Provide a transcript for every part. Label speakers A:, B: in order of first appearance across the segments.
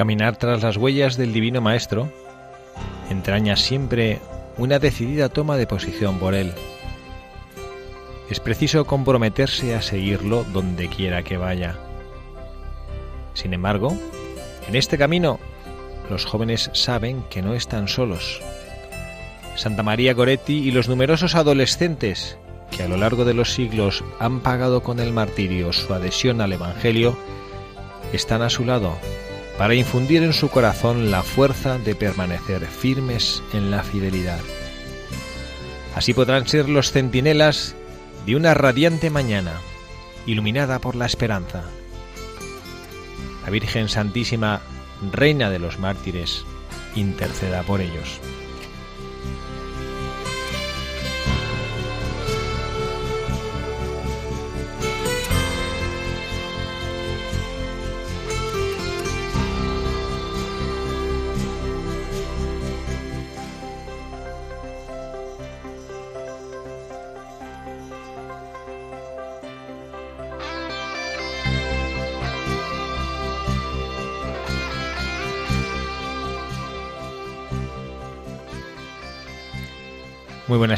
A: Caminar tras las huellas del Divino Maestro entraña siempre una decidida toma de posición por él. Es preciso comprometerse a seguirlo donde quiera que vaya. Sin embargo, en este camino los jóvenes saben que no están solos. Santa María Goretti y los numerosos adolescentes que a lo largo de los siglos han pagado con el martirio su adhesión al Evangelio están a su lado para infundir en su corazón la fuerza de permanecer firmes en la fidelidad. Así podrán ser los centinelas de una radiante mañana, iluminada por la esperanza. La Virgen Santísima, Reina de los mártires, interceda por ellos.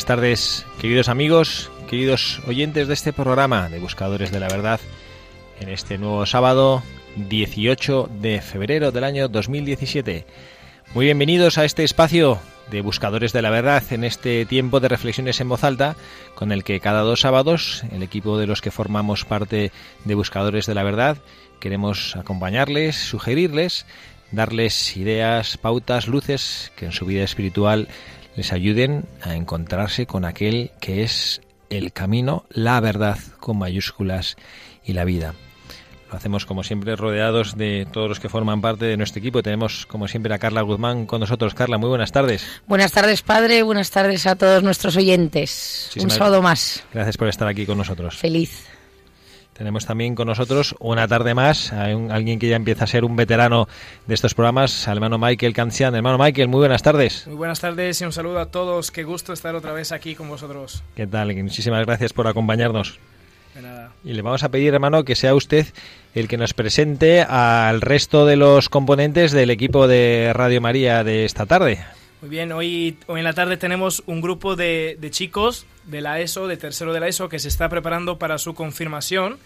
A: Buenas tardes, queridos amigos, queridos oyentes de este programa de Buscadores de la Verdad, en este nuevo sábado 18 de febrero del año 2017. Muy bienvenidos a este espacio de Buscadores de la Verdad en este tiempo de reflexiones en voz alta, con el que cada dos sábados el equipo de los que formamos parte de Buscadores de la Verdad queremos acompañarles, sugerirles, darles ideas, pautas, luces que en su vida espiritual les ayuden a encontrarse con aquel que es el camino, la verdad con mayúsculas y la vida. Lo hacemos como siempre rodeados de todos los que forman parte de nuestro equipo. Tenemos como siempre a Carla Guzmán con nosotros. Carla, muy buenas tardes.
B: Buenas tardes, padre. Buenas tardes a todos nuestros oyentes. Un sábado más.
A: Gracias por estar aquí con nosotros.
B: Feliz.
A: Tenemos también con nosotros una tarde más a alguien que ya empieza a ser un veterano de estos programas, al hermano Michael Cancian. Hermano Michael, muy buenas tardes.
C: Muy buenas tardes y un saludo a todos. Qué gusto estar otra vez aquí con vosotros.
A: ¿Qué tal? Muchísimas gracias por acompañarnos. De nada. Y le vamos a pedir, hermano, que sea usted el que nos presente al resto de los componentes del equipo de Radio María de esta tarde.
C: Muy bien, hoy, hoy en la tarde tenemos un grupo de, de chicos de la ESO, de tercero de la ESO, que se está preparando para su confirmación.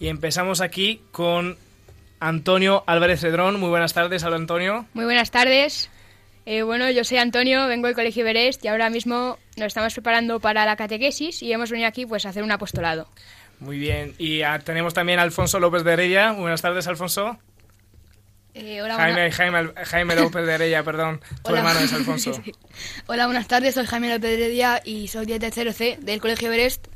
C: Y empezamos aquí con Antonio Álvarez Cedrón. Muy buenas tardes, Hola Antonio.
D: Muy buenas tardes. Eh, bueno, yo soy Antonio, vengo del Colegio Berest y ahora mismo nos estamos preparando para la catequesis y hemos venido aquí pues a hacer un apostolado.
C: Muy bien, y tenemos también a Alfonso López de Heredia. Muy buenas tardes, Alfonso.
D: Eh, hola,
C: Jaime, Jaime, Jaime, López de Heredia, perdón. Tu hermano es Alfonso.
D: Hola, buenas tardes, soy Jaime López de Heredia y soy de tercero C del Colegio Berest.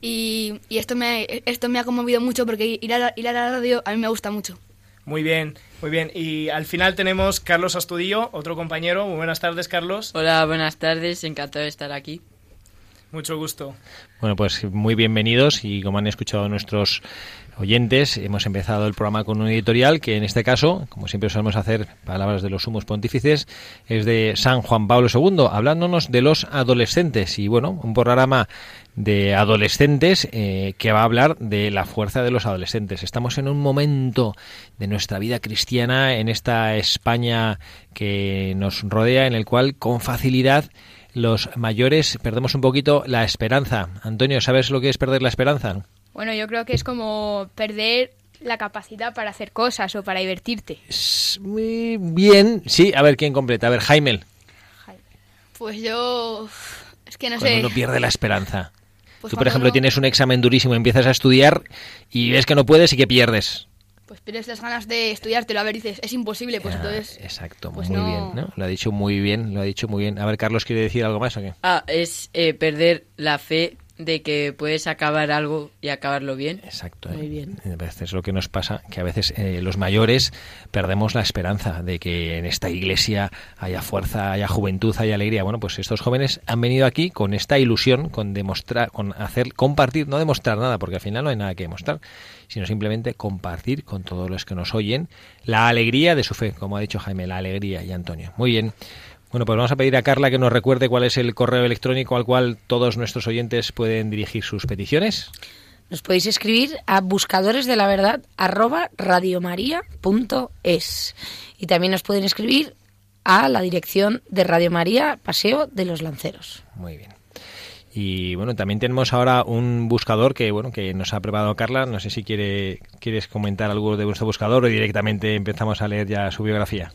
D: Y, y, esto, me, esto me ha conmovido mucho porque ir a, ir a la radio a mí me gusta mucho.
C: Muy bien, muy bien. Y al final tenemos Carlos Astudillo, otro compañero. Muy buenas tardes, Carlos.
E: Hola, buenas tardes. Encantado de estar aquí.
C: Mucho gusto.
A: Bueno, pues muy bienvenidos y como han escuchado nuestros oyentes, hemos empezado el programa con un editorial que en este caso, como siempre solemos hacer palabras de los sumos pontífices, es de San Juan Pablo II, hablándonos de los adolescentes y bueno, un programa de adolescentes eh, que va a hablar de la fuerza de los adolescentes. Estamos en un momento de nuestra vida cristiana en esta España que nos rodea en el cual con facilidad los mayores perdemos un poquito la esperanza. Antonio, ¿sabes lo que es perder la esperanza?
F: Bueno, yo creo que es como perder la capacidad para hacer cosas o para divertirte.
A: Muy bien. Sí, a ver quién completa. A ver, Jaime.
D: Pues yo. Es que no
A: Cuando
D: sé.
A: uno pierde la esperanza.
D: Pues
A: Tú, por ejemplo,
D: uno-
A: tienes un examen durísimo, empiezas a estudiar y ves que no puedes y que pierdes.
D: Pues pierdes las ganas de estudiártelo. A ver, dices, es imposible. Pues
A: Ah,
D: entonces.
A: Exacto,
D: pues
A: muy
D: no-
A: bien, ¿no? Lo ha dicho muy bien, lo ha dicho muy bien. A ver, Carlos, ¿quiere decir algo más o qué?
E: Ah, es eh, perder la fe de que puedes acabar algo y acabarlo bien.
A: Exacto.
E: Muy
A: ¿eh?
E: bien.
A: A veces es lo que nos pasa, que a veces eh, los mayores perdemos la esperanza de que en esta iglesia haya fuerza, haya juventud, haya alegría. Bueno, pues estos jóvenes han venido aquí con esta ilusión, con demostrar, con hacer, compartir, no demostrar nada, porque al final no hay nada que demostrar, sino simplemente compartir con todos los que nos oyen la alegría de su fe, como ha dicho Jaime, la alegría y Antonio. Muy bien. Bueno, pues vamos a pedir a Carla que nos recuerde cuál es el correo electrónico al cual todos nuestros oyentes pueden dirigir sus peticiones.
B: Nos podéis escribir a buscadores de la verdad arroba radiomaria.es y también nos pueden escribir a la dirección de Radio María, Paseo de los Lanceros.
A: Muy bien. Y bueno, también tenemos ahora un buscador que bueno que nos ha preparado Carla. No sé si quiere quieres comentar algo de vuestro buscador o directamente empezamos a leer ya su biografía.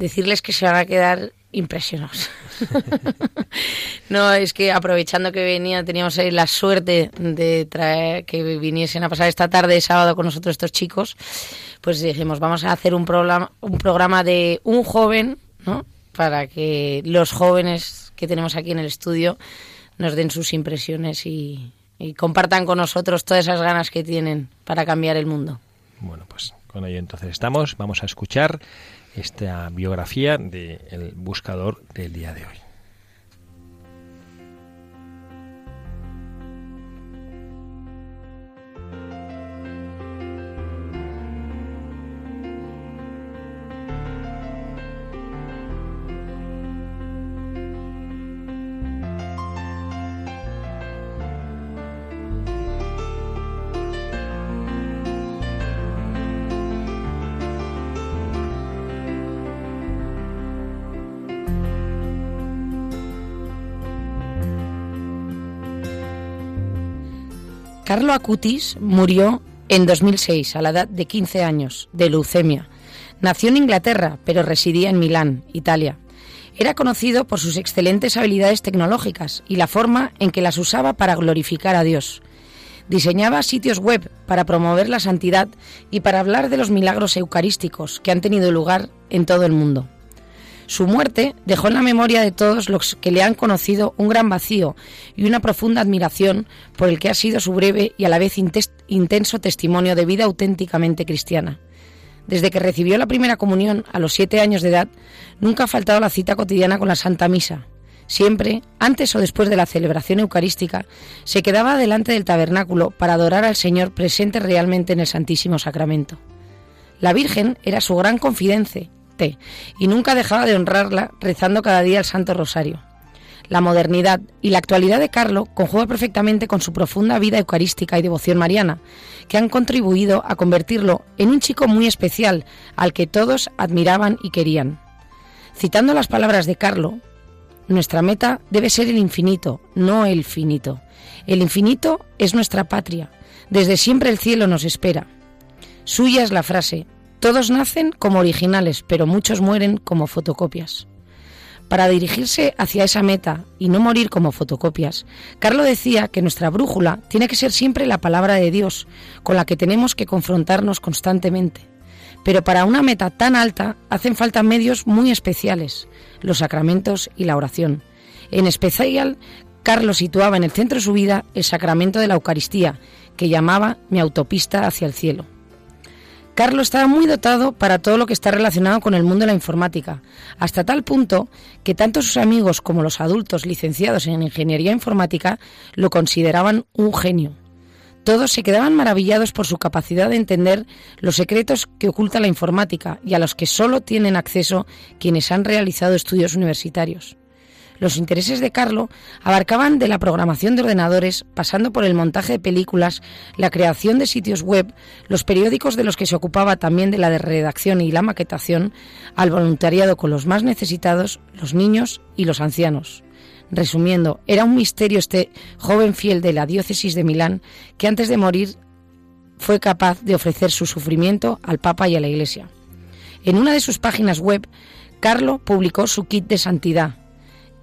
B: Decirles que se van a quedar impresionados. no, es que aprovechando que venía, teníamos ahí la suerte de traer que viniesen a pasar esta tarde de sábado con nosotros estos chicos, pues dijimos, vamos a hacer un programa, un programa de un joven, ¿no? Para que los jóvenes que tenemos aquí en el estudio nos den sus impresiones y, y compartan con nosotros todas esas ganas que tienen para cambiar el mundo.
A: Bueno, pues con ello entonces estamos. Vamos a escuchar esta biografía del buscador del día de hoy.
B: Carlo Acutis murió en 2006 a la edad de 15 años de leucemia. Nació en Inglaterra, pero residía en Milán, Italia. Era conocido por sus excelentes habilidades tecnológicas y la forma en que las usaba para glorificar a Dios. Diseñaba sitios web para promover la santidad y para hablar de los milagros eucarísticos que han tenido lugar en todo el mundo. Su muerte dejó en la memoria de todos los que le han conocido un gran vacío y una profunda admiración por el que ha sido su breve y a la vez intenso testimonio de vida auténticamente cristiana. Desde que recibió la primera comunión a los siete años de edad, nunca ha faltado la cita cotidiana con la Santa Misa. Siempre, antes o después de la celebración eucarística, se quedaba delante del tabernáculo para adorar al Señor presente realmente en el Santísimo Sacramento. La Virgen era su gran confidente y nunca dejaba de honrarla rezando cada día el Santo Rosario. La modernidad y la actualidad de Carlo conjuga perfectamente con su profunda vida eucarística y devoción mariana, que han contribuido a convertirlo en un chico muy especial al que todos admiraban y querían. Citando las palabras de Carlo, nuestra meta debe ser el infinito, no el finito. El infinito es nuestra patria. Desde siempre el cielo nos espera. Suya es la frase, todos nacen como originales, pero muchos mueren como fotocopias. Para dirigirse hacia esa meta y no morir como fotocopias, Carlo decía que nuestra brújula tiene que ser siempre la palabra de Dios, con la que tenemos que confrontarnos constantemente. Pero para una meta tan alta hacen falta medios muy especiales, los sacramentos y la oración. En especial, Carlos situaba en el centro de su vida el sacramento de la Eucaristía, que llamaba mi autopista hacia el cielo. Carlos estaba muy dotado para todo lo que está relacionado con el mundo de la informática, hasta tal punto que tanto sus amigos como los adultos licenciados en ingeniería informática lo consideraban un genio. Todos se quedaban maravillados por su capacidad de entender los secretos que oculta la informática y a los que solo tienen acceso quienes han realizado estudios universitarios. Los intereses de Carlo abarcaban de la programación de ordenadores, pasando por el montaje de películas, la creación de sitios web, los periódicos de los que se ocupaba también de la redacción y la maquetación, al voluntariado con los más necesitados, los niños y los ancianos. Resumiendo, era un misterio este joven fiel de la diócesis de Milán que antes de morir fue capaz de ofrecer su sufrimiento al Papa y a la Iglesia. En una de sus páginas web, Carlo publicó su kit de santidad.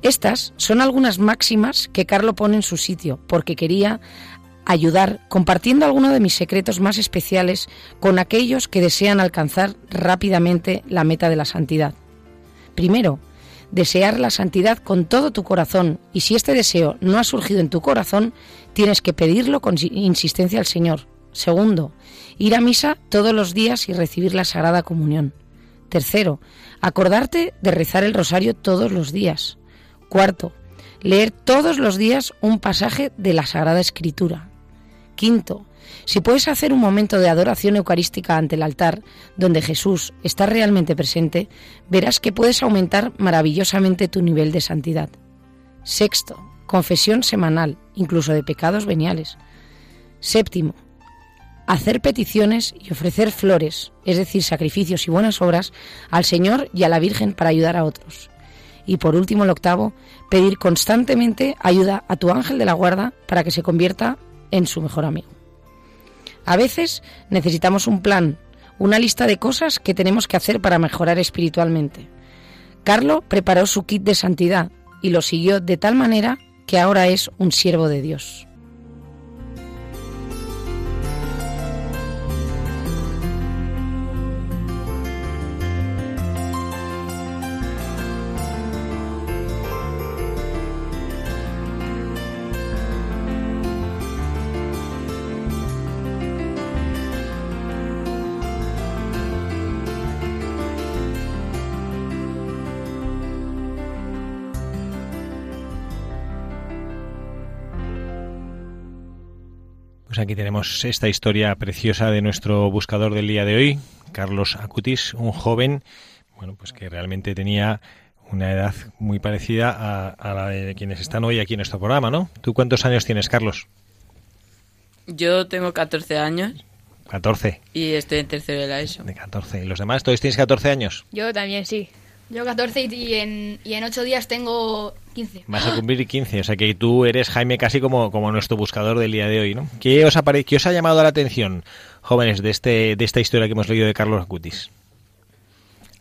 B: Estas son algunas máximas que Carlo pone en su sitio porque quería ayudar compartiendo algunos de mis secretos más especiales con aquellos que desean alcanzar rápidamente la meta de la santidad. Primero, desear la santidad con todo tu corazón y si este deseo no ha surgido en tu corazón, tienes que pedirlo con insistencia al Señor. Segundo, ir a misa todos los días y recibir la Sagrada Comunión. Tercero, acordarte de rezar el rosario todos los días. Cuarto, leer todos los días un pasaje de la Sagrada Escritura. Quinto, si puedes hacer un momento de adoración eucarística ante el altar, donde Jesús está realmente presente, verás que puedes aumentar maravillosamente tu nivel de santidad. Sexto, confesión semanal, incluso de pecados veniales. Séptimo, hacer peticiones y ofrecer flores, es decir, sacrificios y buenas obras, al Señor y a la Virgen para ayudar a otros. Y por último, el octavo, pedir constantemente ayuda a tu ángel de la guarda para que se convierta en su mejor amigo. A veces necesitamos un plan, una lista de cosas que tenemos que hacer para mejorar espiritualmente. Carlo preparó su kit de santidad y lo siguió de tal manera que ahora es un siervo de Dios.
A: Pues aquí tenemos esta historia preciosa de nuestro buscador del día de hoy, Carlos Acutis, un joven, bueno, pues que realmente tenía una edad muy parecida a, la de quienes están hoy aquí en nuestro programa, ¿no? ¿Tú cuántos años tienes, Carlos?
E: Yo tengo 14 años.
A: 14.
E: Y estoy en tercero de la ESO.
A: De 14. ¿Y los demás? ¿Todos tienes 14 años?
F: Yo también, sí.
D: Yo 14 y en, y en 8 días tengo 15.
A: Vas a cumplir 15, o sea que tú eres, Jaime, casi como, como nuestro buscador del día de hoy, ¿no? ¿Qué os, ha qué os ha llamado la atención, jóvenes, de, este, de esta historia que hemos leído de Carlos Acutis?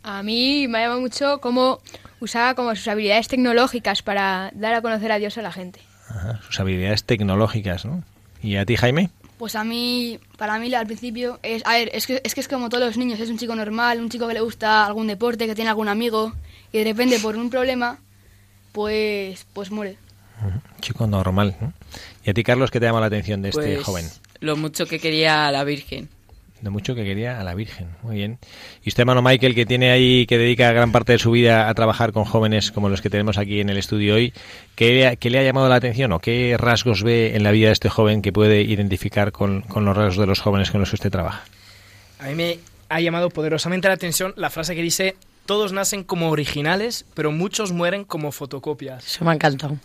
F: A mí me ha llamado mucho cómo usaba como sus habilidades tecnológicas para dar a conocer a Dios a la gente.
A: Ajá, sus habilidades tecnológicas, ¿no? ¿Y a ti, Jaime?
D: Pues a mí, para mí al principio, es, a ver, es que, es que es como todos los niños, es un chico normal, un chico que le gusta algún deporte, que tiene algún amigo, y de repente por un problema, pues, pues muere.
A: chico normal. ¿Y a ti, Carlos, qué te llama la atención de este
E: pues,
A: joven?
E: Lo mucho que quería a la Virgen
A: de mucho que quería a la Virgen. Muy bien. Y usted, hermano Michael, que tiene ahí, que dedica gran parte de su vida a trabajar con jóvenes como los que tenemos aquí en el estudio hoy, ¿qué, le ha llamado la atención o qué rasgos ve en la vida de este joven que puede identificar con, con los rasgos de los jóvenes con los que usted trabaja?
C: A mí me ha llamado poderosamente la atención la frase que dice, todos nacen como originales, pero muchos mueren como fotocopias.
B: Eso me ha encantado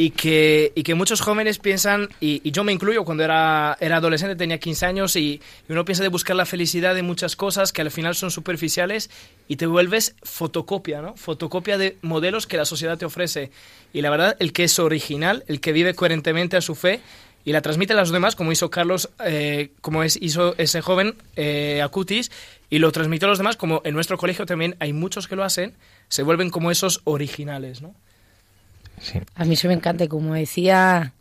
C: y que, y que muchos jóvenes piensan, y, yo me incluyo, cuando era, era adolescente tenía 15 años y, uno piensa de buscar la felicidad de muchas cosas que al final son superficiales y te vuelves fotocopia, ¿no? Fotocopia de modelos que la sociedad te ofrece. Y la verdad, el que es original, el que vive coherentemente a su fe y la transmite a los demás, como hizo Carlos, eh, como es, hizo ese joven eh, Acutis, y lo transmitió a los demás, como en nuestro colegio también hay muchos que lo hacen, se vuelven como esos originales, ¿no?
B: A mí se me encanta, como decía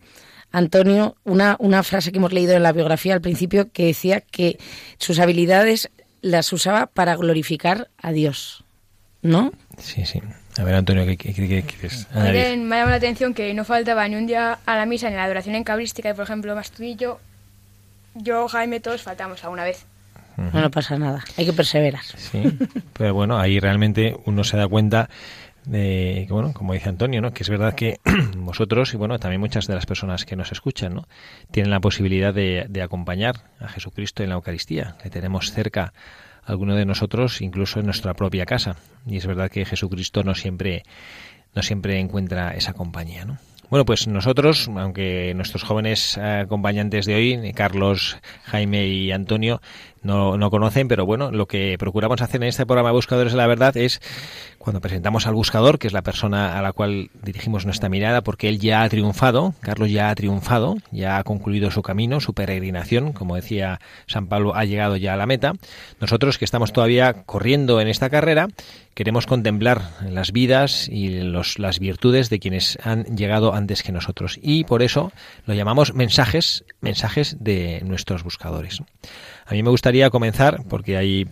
B: Antonio, una, una frase que hemos leído en la biografía al principio que decía que sus habilidades las usaba para glorificar a Dios, ¿no?
A: Sí, sí. A ver, Antonio, ¿qué, quieres
F: Me llama la atención que no faltaba ni un día a la misa ni a la adoración encabrística, y por ejemplo, más tú y yo, yo, Jaime, todos faltamos a una vez.
B: No, pasa nada, hay que perseverar.
A: Sí, pero bueno, ahí realmente uno se da cuenta de, bueno, como dice Antonio, ¿no? que es verdad que vosotros y bueno, también muchas de las personas que nos escuchan, ¿no? tienen la posibilidad de, de acompañar a Jesucristo en la Eucaristía. Le tenemos cerca a alguno de nosotros, incluso en nuestra propia casa. Y es verdad que Jesucristo no siempre, no siempre encuentra esa compañía, ¿no? Bueno, pues nosotros, aunque nuestros jóvenes acompañantes de hoy, Carlos, Jaime y Antonio, no, no conocen, pero bueno, lo que procuramos hacer en este programa Buscadores de la Verdad es cuando presentamos al buscador, que es la persona a la cual dirigimos nuestra mirada, porque él ya ha triunfado, Carlos ya ha triunfado, ya ha concluido su camino, su peregrinación, como decía San Pablo, ha llegado ya a la meta. Nosotros que estamos todavía corriendo en esta carrera, queremos contemplar las vidas y los, las virtudes de quienes han llegado antes que nosotros. Y por eso lo llamamos mensajes, mensajes de nuestros buscadores. A mí me gustaría comenzar, porque hay,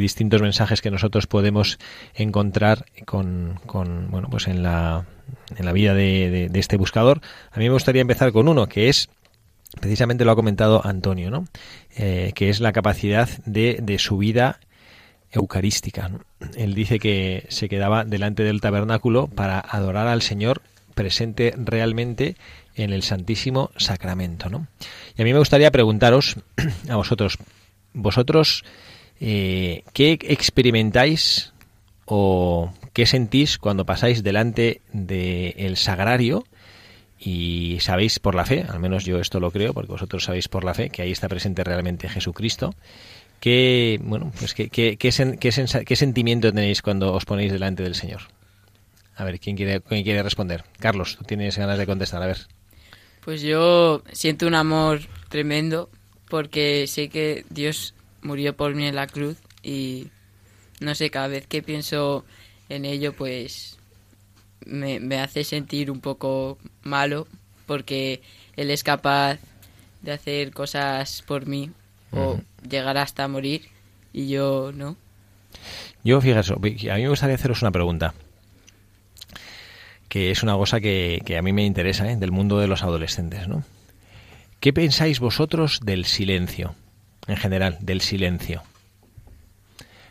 A: distintos mensajes que nosotros podemos encontrar con, con bueno, pues en la, en la vida de, este buscador. A mí me gustaría empezar con uno, que es precisamente lo ha comentado Antonio, ¿no? Eh, que es la capacidad de, de su vida eucarística. Él dice que se quedaba delante del tabernáculo para adorar al Señor presente realmente en el Santísimo Sacramento. ¿no? Y a mí me gustaría preguntaros a vosotros, vosotros, eh, ¿qué experimentáis o qué sentís cuando pasáis delante del sagrario y sabéis por la fe, al menos yo esto lo creo, porque vosotros sabéis por la fe que ahí está presente realmente Jesucristo? ¿Qué, bueno, pues qué, qué, qué, sentimiento tenéis cuando os ponéis delante del Señor? A ver, ¿quién quiere, ¿quién quiere responder? Carlos, tú tienes ganas de contestar, a ver.
E: Pues yo siento un amor tremendo porque sé que Dios murió por mí en la cruz y no sé, cada vez que pienso en ello pues me, hace sentir un poco malo porque Él es capaz de hacer cosas por mí o llegar hasta morir y yo no.
A: Yo, fíjate, a mí me gustaría haceros una pregunta que es una cosa que, a mí me interesa, ¿eh? del mundo de los adolescentes, ¿no? ¿Qué pensáis vosotros del silencio, en general, del silencio?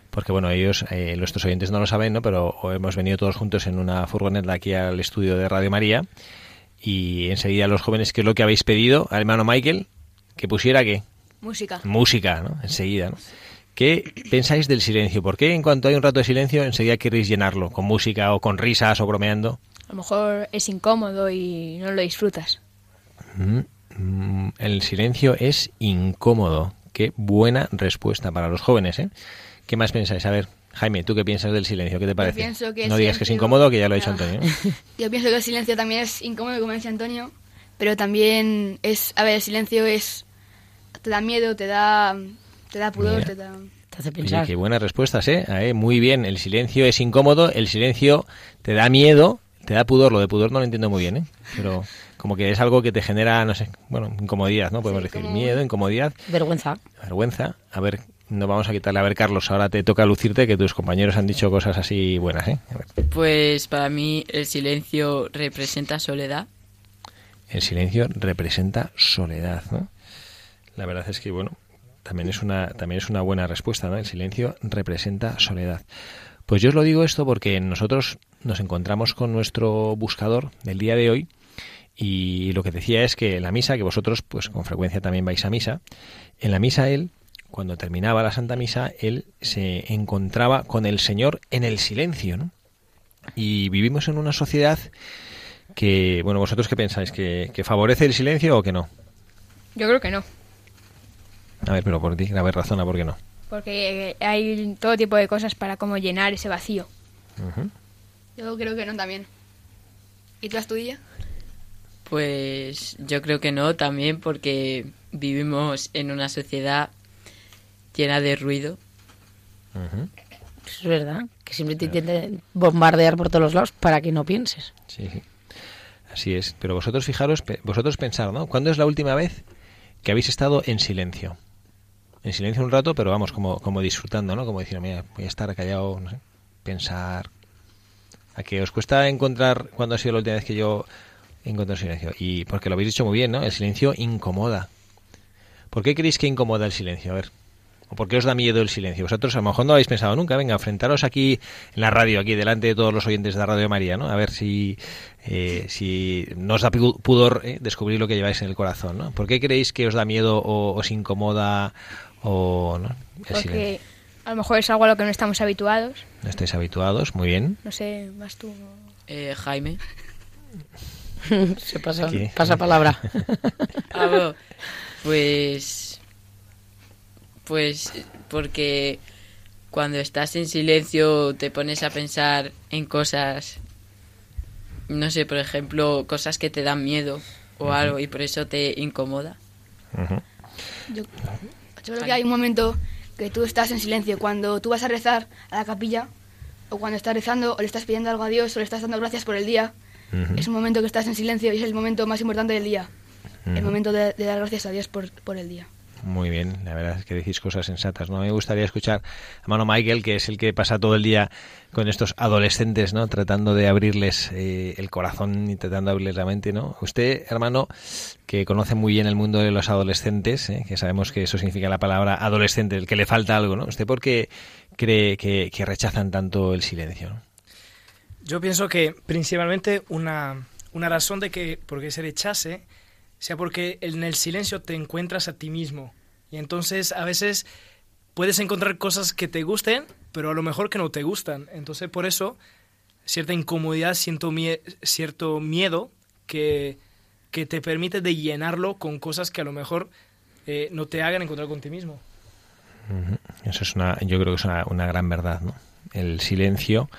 A: Porque bueno, ellos, eh, nuestros oyentes no lo saben, ¿no? Pero hemos venido todos juntos en una furgoneta aquí al estudio de Radio María y enseguida los jóvenes, ¿qué es lo que habéis pedido al hermano Michael? Que pusiera qué?
D: Música.
A: Música, ¿no? Enseguida, ¿no? ¿Qué pensáis del silencio? ¿Por qué en cuanto hay un rato de silencio enseguida queréis llenarlo? ¿Con música o con risas o bromeando?
F: A lo mejor es incómodo y no lo disfrutas.
A: Mm, mm, el silencio es incómodo. Qué buena respuesta para los jóvenes, ¿eh? ¿Qué más pensáis? A ver, Jaime, ¿tú qué piensas del silencio? ¿Qué te parece? no digas que es incómodo, que ya lo ha dicho Antonio.
D: Yo pienso que el silencio también es incómodo, como decía Antonio, pero también es, a ver, el silencio es te da miedo, te da te da pudor, te da
B: te hace pensar.
A: qué buenas respuestas, ¿eh? ¿eh? Muy bien, el silencio es incómodo, el silencio te da miedo, te da pudor, lo de pudor no lo entiendo muy bien, ¿eh? Pero como que es algo que te genera, no sé, bueno, incomodidad, ¿no? Podemos decir, miedo, incomodidad.
B: Vergüenza.
A: Vergüenza. A ver, no vamos a quitarle. A ver, Carlos, ahora te toca lucirte que tus compañeros han dicho cosas así buenas, ¿eh?
E: Pues para mí el silencio representa soledad.
A: El silencio representa soledad, ¿no? La verdad es que, bueno, también es una, también es una buena respuesta, ¿no? El silencio representa soledad. Pues yo os lo digo esto porque nosotros nos encontramos con nuestro buscador del día de hoy y lo que decía es que la misa, que vosotros pues con frecuencia también vais a misa, en la misa él, cuando terminaba la Santa Misa, él se encontraba con el Señor en el silencio, ¿no? Y vivimos en una sociedad que, bueno, vosotros qué pensáis, ¿Que, que favorece el silencio o que no?
F: Yo creo que no.
A: A ver, pero por ti, a ver, razona, ¿por qué no?
F: Porque hay todo tipo de cosas para cómo llenar ese vacío.
D: Yo creo que no también. ¿Y tú estudias?
E: Pues yo creo que no también porque vivimos en una sociedad llena de ruido.
B: Es verdad, que siempre te intentan bombardear por todos los lados para que no pienses.
A: Sí, sí. Así es. Pero vosotros fijaros, vosotros pensar, ¿no? ¿Cuándo es la última vez que habéis estado en silencio? En silencio un rato, pero vamos, como, como disfrutando, ¿no? Como decir, mira, voy a estar callado, no sé, pensar, a que os cuesta encontrar cuando ha sido la última vez que yo encontré silencio. Y porque lo habéis dicho muy bien, ¿no? El silencio incomoda. ¿Por qué creéis que incomoda el silencio? A ver. ¿O por qué os da miedo el silencio? Vosotros a lo mejor no lo habéis pensado nunca. Venga, enfrentaros aquí en la radio, aquí delante de todos los oyentes de la Radio María, ¿no? A ver si, eh, si no os da pudor eh, descubrir lo que lleváis en el corazón, ¿no? ¿Por qué creéis que os da miedo o os incomoda o no?
F: El silencio? A lo mejor es algo a lo que no estamos habituados.
A: No estáis habituados, muy bien.
F: No sé, más tú.
E: Eh, Jaime.
B: Se pasa, pasa palabra.
E: Ah, pues Pues porque cuando estás en silencio te pones a pensar en cosas, no sé, por ejemplo, cosas que te dan miedo o algo y por eso te incomoda.
D: Yo, yo creo que hay un momento que tú estás en silencio. Cuando tú vas a rezar a la capilla, o cuando estás rezando, o le estás pidiendo algo a Dios, o le estás dando gracias por el día, es un momento que estás en silencio y es el momento más importante del día. El momento de, de dar gracias a Dios por, por el día.
A: Muy bien, la verdad es que decís cosas sensatas. ¿no? Me gustaría escuchar a mano Michael, que es el que pasa todo el día con estos adolescentes, ¿no? tratando de abrirles eh, el corazón y tratando de abrirles la mente. ¿no? Usted, hermano, que conoce muy bien el mundo de los adolescentes, ¿eh? que sabemos que eso significa la palabra adolescente, el que le falta algo, ¿no? ¿Usted por qué cree que, que rechazan tanto el silencio?
C: Yo pienso que principalmente una, una razón de que por qué se rechace sea porque en el silencio te encuentras a ti mismo. Y entonces a veces puedes encontrar cosas que te gusten, pero a lo mejor que no te gustan. Entonces por eso cierta incomodidad, siento mie cierto miedo que, que te permite de llenarlo con cosas que a lo mejor eh, no te hagan encontrar con ti mismo.
A: Eso es una, yo creo que es una, una gran verdad, ¿no? El silencio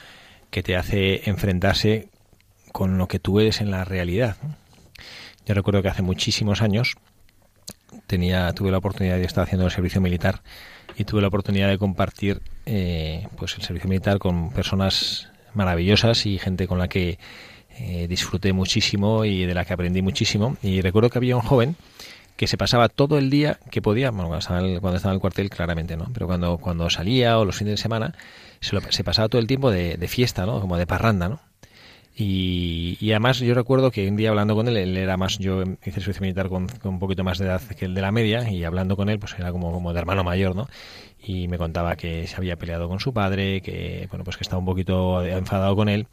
A: que te hace enfrentarse con lo que tú eres en la realidad. ¿no? Yo recuerdo que hace muchísimos años tenía, tuve la oportunidad de estar haciendo el servicio militar y tuve la oportunidad de compartir eh, pues el servicio militar con personas maravillosas y gente con la que eh, disfruté muchísimo y de la que aprendí muchísimo. Y recuerdo que había un joven que se pasaba todo el día que podía, bueno, cuando estaba, en el, cuando estaba en el cuartel claramente, ¿no? Pero cuando, cuando salía o los fines de semana, se, lo, se pasaba todo el tiempo de, de fiesta, ¿no? Como de parranda, ¿no? Y, y, además yo recuerdo que un día hablando con él, él era más, yo hice servicio militar con, un poquito más de edad que el de la media y hablando con él pues era como, como de hermano mayor, ¿no? Y me contaba que se había peleado con su padre, que bueno pues que estaba un poquito enfadado con él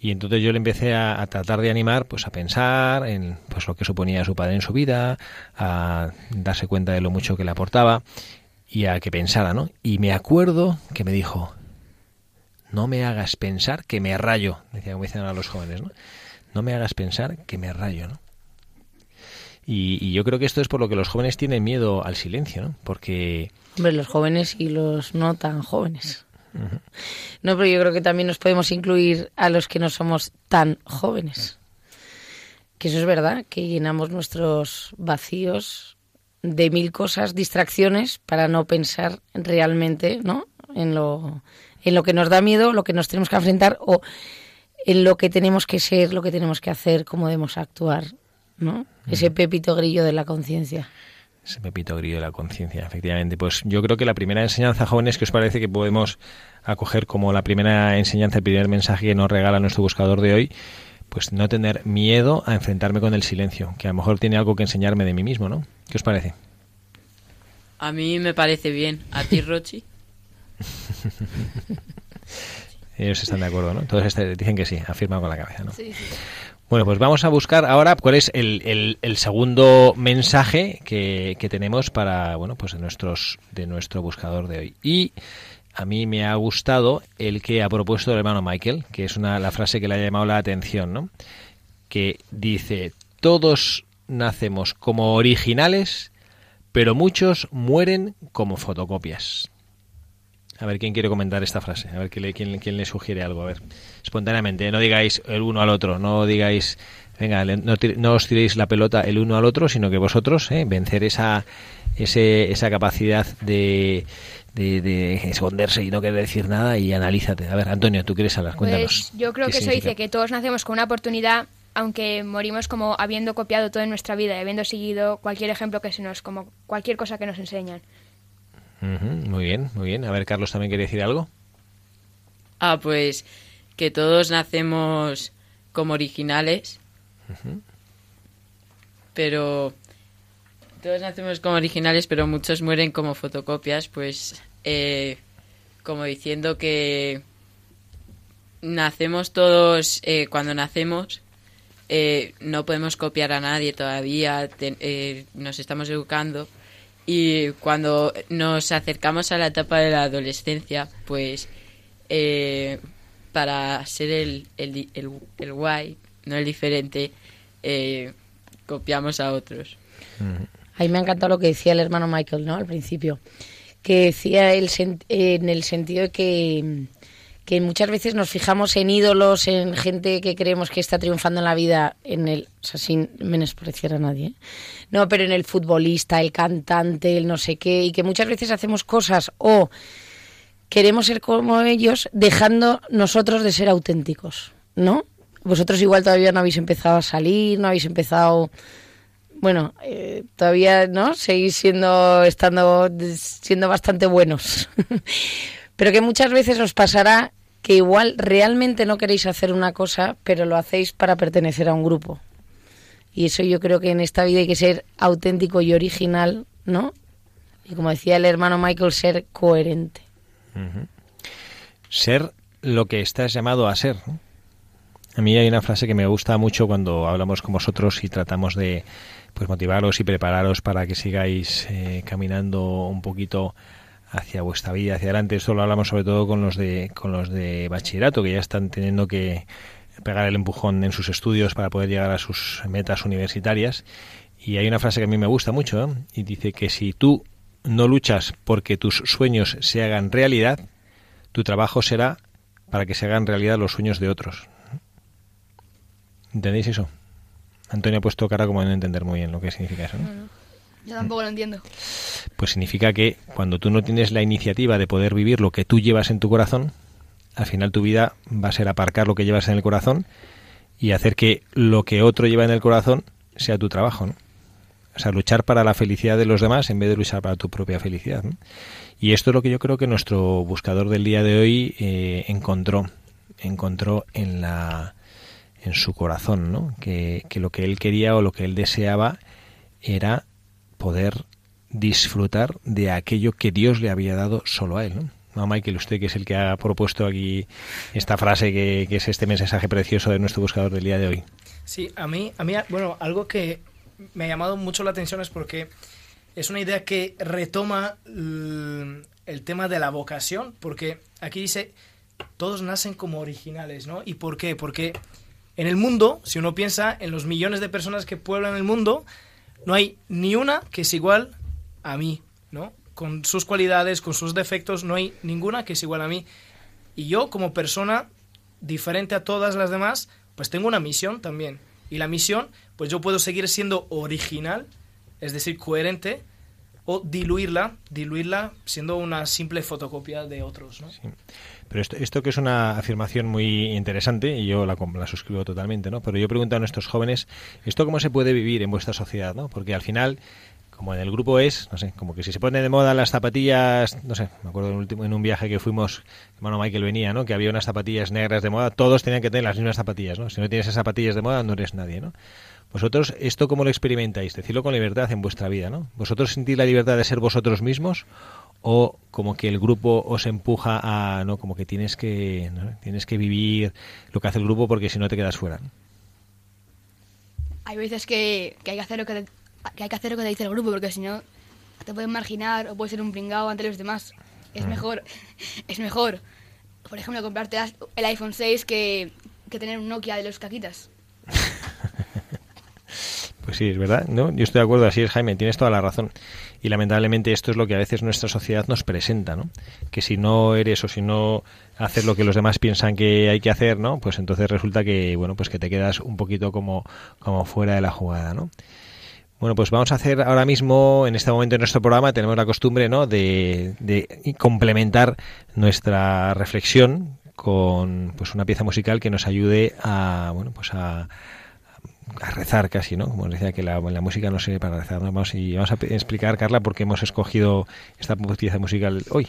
A: y entonces yo le empecé a, a tratar de animar pues a pensar en pues lo que suponía su padre en su vida, a darse cuenta de lo mucho que le aportaba y a que pensara, ¿no? Y me acuerdo que me dijo, no me hagas pensar que me rayo, decía como dicen ahora los jóvenes, ¿no? No me hagas pensar que me rayo, ¿no? Y, y, yo creo que esto es por lo que los jóvenes tienen miedo al silencio, ¿no? Porque...
B: Hombre, los jóvenes y los no tan jóvenes. Uh -huh. No, pero yo creo que también nos podemos incluir a los que no somos tan jóvenes. Que eso es verdad, que llenamos nuestros vacíos de mil cosas, distracciones, para no pensar realmente, ¿no? En lo en lo que nos da miedo, lo que nos tenemos que enfrentar o en lo que tenemos que ser, lo que tenemos que hacer, cómo debemos actuar, ¿no? Mm. Ese pepito grillo de la conciencia.
A: Ese pepito grillo de la conciencia, efectivamente. Pues yo creo que la primera enseñanza, jóvenes, que os parece que podemos acoger como la primera enseñanza, el primer mensaje que nos regala nuestro buscador de hoy, pues no tener miedo a enfrentarme con el silencio, que a lo mejor tiene algo que enseñarme de mí mismo, ¿no? ¿Qué os parece?
E: A mí me parece bien. ¿A ti, Rochi?
A: Ellos están de acuerdo, ¿no? Todos este, dicen que sí, afirman con la cabeza, ¿no?
D: Sí, sí.
A: Bueno, pues vamos a buscar ahora cuál es el, el, el segundo mensaje que, que, tenemos para, bueno, pues de nuestros, de nuestro buscador de hoy. Y a mí me ha gustado el que ha propuesto el hermano Michael, que es una, la frase que le ha llamado la atención, ¿no? Que dice, todos nacemos como originales, pero muchos mueren como fotocopias. A ver quién quiere comentar esta frase. A ver quién le, quién, quién le sugiere algo. A ver, espontáneamente. No digáis el uno al otro. No digáis, venga, no, no os tiréis la pelota el uno al otro, sino que vosotros eh, vencer esa, ese, esa capacidad de, de, de, esconderse y no querer decir nada y analízate. A ver, Antonio, tú quieres hablar. Cuéntanos.
F: Pues yo creo que eso dice que todos nacemos con una oportunidad aunque morimos como habiendo copiado todo en nuestra vida y habiendo seguido cualquier ejemplo que se nos, como cualquier cosa que nos enseñan.
A: Uh -huh, muy bien, muy bien. A ver, Carlos también quiere decir algo.
E: Ah, pues que todos nacemos como originales, uh -huh. pero todos nacemos como originales, pero muchos mueren como fotocopias, pues eh, como diciendo que nacemos todos eh, cuando nacemos. Eh, no podemos copiar a nadie todavía, te, nos estamos educando y cuando nos acercamos a la etapa de la adolescencia, pues eh, para ser el, el, el, el, guay, no el diferente, eh, copiamos a otros.
B: Ahí me ha encantado lo que decía el hermano Michael, ¿no? Al principio, que decía el en el sentido de que, que muchas veces nos fijamos en ídolos, en gente que creemos que está triunfando en la vida, en el, o sea, sin menospreciar a nadie, ¿eh? no, pero en el futbolista, el cantante, el no sé qué, y que muchas veces hacemos cosas o queremos ser como ellos, dejando nosotros de ser auténticos, ¿no? Vosotros igual todavía no habéis empezado a salir, no habéis empezado bueno, eh, todavía no seguís siendo estando siendo bastante buenos. pero que muchas veces os pasará que igual realmente no queréis hacer una cosa, pero lo hacéis para pertenecer a un grupo. Y eso yo creo que en esta vida hay que ser auténtico y original, ¿no? Y como decía el hermano Michael, ser coherente.
A: Ser lo que estás llamado a ser. A mí hay una frase que me gusta mucho cuando hablamos con vosotros y tratamos de pues motivaros y prepararos para que sigáis eh, caminando un poquito hacia vuestra vida, hacia adelante. Esto lo hablamos sobre todo con los de con los de bachillerato que ya están teniendo que pegar el empujón en sus estudios para poder llegar a sus metas universitarias. Y hay una frase que a mí me gusta mucho ¿eh? y dice que si tú no luchas porque tus sueños se hagan realidad, tu trabajo será para que se hagan realidad los sueños de otros. ¿Entendéis eso? Antonio ha puesto cara como de no entender muy bien lo que significa eso. ¿no?
D: Yo tampoco lo entiendo.
A: Pues significa que cuando tú no tienes la iniciativa de poder vivir lo que tú llevas en tu corazón, al final tu vida va a ser aparcar lo que llevas en el corazón y hacer que lo que otro lleva en el corazón sea tu trabajo. ¿no? O sea, luchar para la felicidad de los demás en vez de luchar para tu propia felicidad. Y esto es lo que yo creo que nuestro buscador del día de hoy eh, encontró. Encontró en la en su corazón, ¿no? Que, lo que él quería o lo que él deseaba era poder disfrutar de aquello que Dios le había dado solo a él, ¿no? No, Michael, usted que es el que ha propuesto aquí esta frase que, es este mensaje precioso de nuestro buscador del día de hoy.
C: Sí, a mí, a mí, bueno, algo que me ha llamado mucho la atención es porque es una idea que retoma el tema de la vocación, porque aquí dice, todos nacen como originales, ¿no? ¿Y por qué? Porque en el mundo, si uno piensa en los millones de personas que pueblan el mundo, no hay ni una que es igual a mí, ¿no? Con sus cualidades, con sus defectos, no hay ninguna que es igual a mí. Y yo, como persona diferente a todas las demás, pues tengo una misión también. Y la misión, pues yo puedo seguir siendo original, es decir, coherente, o diluirla, diluirla siendo una simple fotocopia de otros, ¿no?
A: Pero esto, esto, que es una afirmación muy interesante, y yo la, la, suscribo totalmente, ¿no? Pero yo pregunto a nuestros jóvenes, ¿esto cómo se puede vivir en vuestra sociedad, ¿no? Porque al final, como en el grupo es, no sé, como que si se pone de moda las zapatillas, no sé, me acuerdo en, último, en un viaje que fuimos, hermano Michael venía, ¿no? Que había unas zapatillas negras de moda, todos tenían que tener las mismas zapatillas, ¿no? Si no tienes esas zapatillas de moda, no eres nadie, ¿no? Vosotros, ¿esto cómo lo experimentáis? Decirlo con libertad en vuestra vida, ¿no? ¿Vosotros sentís la libertad de ser vosotros mismos o como que el grupo os empuja a no como que tienes que tienes que vivir lo que hace el grupo porque si no te quedas fuera
D: hay veces que, hay que hacer lo que, hay que hacer lo que te dice el grupo porque si no te pueden marginar o puedes ser un pringao ante los demás. Es mejor es mejor por ejemplo comprarte el iPhone 6 que, que tener un Nokia de los caquitas
A: pues sí, es verdad, ¿no? Yo estoy de acuerdo, así es Jaime, tienes toda la razón. Y lamentablemente esto es lo que a veces nuestra sociedad nos presenta, ¿no? Que si no eres o si no haces lo que los demás piensan que hay que hacer, ¿no? Pues entonces resulta que, bueno, pues que te quedas un poquito como, como fuera de la jugada, ¿no? Bueno, pues vamos a hacer ahora mismo, en este momento en nuestro programa, tenemos la costumbre, ¿no? De, de complementar nuestra reflexión con pues una pieza musical que nos ayude a, bueno, pues a a rezar casi, ¿no? Como decía que la, música no sirve para rezar, Vamos, y vamos a explicar, Carla, por qué hemos escogido esta pieza musical hoy.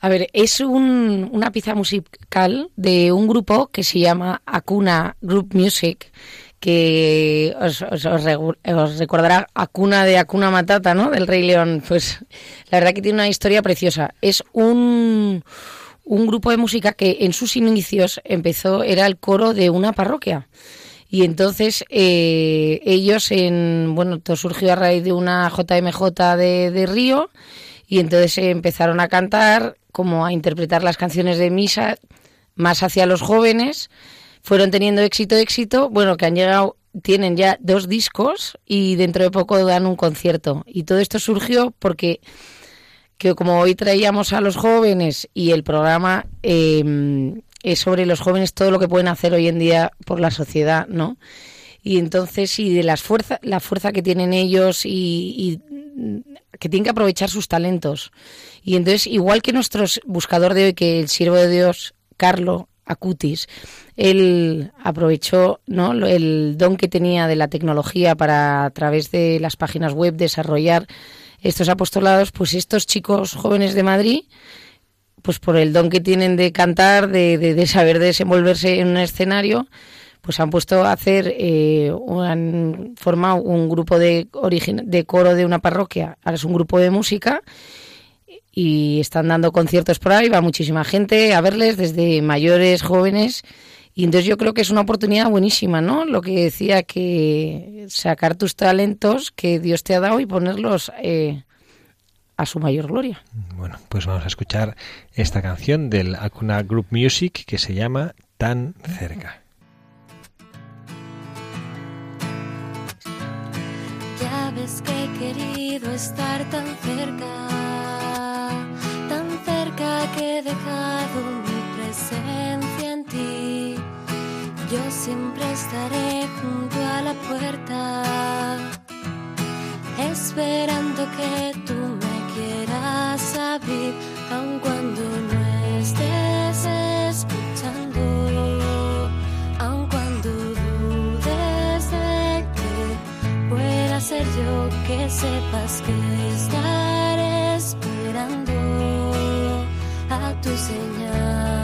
B: A ver, es una pieza musical de un grupo que se llama Acuna Group Music, que os, os, recordará Acuna de Acuna Matata, ¿no? Del Rey León. Pues la verdad que tiene una historia preciosa. Es un, un grupo de música que en sus inicios empezó, era el coro de una parroquia. Y entonces eh, ellos, en, bueno, todo surgió a raíz de una JMJ de, de Río y entonces empezaron a cantar, como a interpretar las canciones de misa más hacia los jóvenes. Fueron teniendo éxito, éxito, bueno, que han llegado, tienen ya dos discos y dentro de poco dan un concierto. Y todo esto surgió porque que como hoy traíamos a los jóvenes y el programa eh, es sobre los jóvenes todo lo que pueden hacer hoy en día por la sociedad, ¿no? Y entonces, y de las fuerza, la fuerza que tienen ellos y, que tienen que aprovechar sus talentos. Y entonces, igual que nuestro buscador de hoy, que el siervo de Dios, Carlo Acutis, él aprovechó ¿no? el don que tenía de la tecnología para, a través de las páginas web, desarrollar estos apostolados, pues estos chicos jóvenes de Madrid, pues por el don que tienen de cantar, de, de, saber desenvolverse en un escenario, pues han puesto a hacer, eh, han formado un grupo de, de coro de una parroquia, ahora es un grupo de música y están dando conciertos por ahí, va muchísima gente a verles, desde mayores, jóvenes, y entonces yo creo que es una oportunidad buenísima, ¿no? Lo que decía que sacar tus talentos que Dios te ha dado y ponerlos eh, a su mayor gloria.
A: Bueno, pues vamos a escuchar esta canción del Acuna Group Music que se llama Tan cerca.
G: Ya ves que he querido estar tan cerca, tan cerca que he dejado mi presencia en ti. Yo siempre estaré junto a la puerta, esperando que tú me quieras abrir, aun cuando no estés escuchando, aun cuando dudes de que pueda ser yo, que sepas que estaré esperando a tu señal.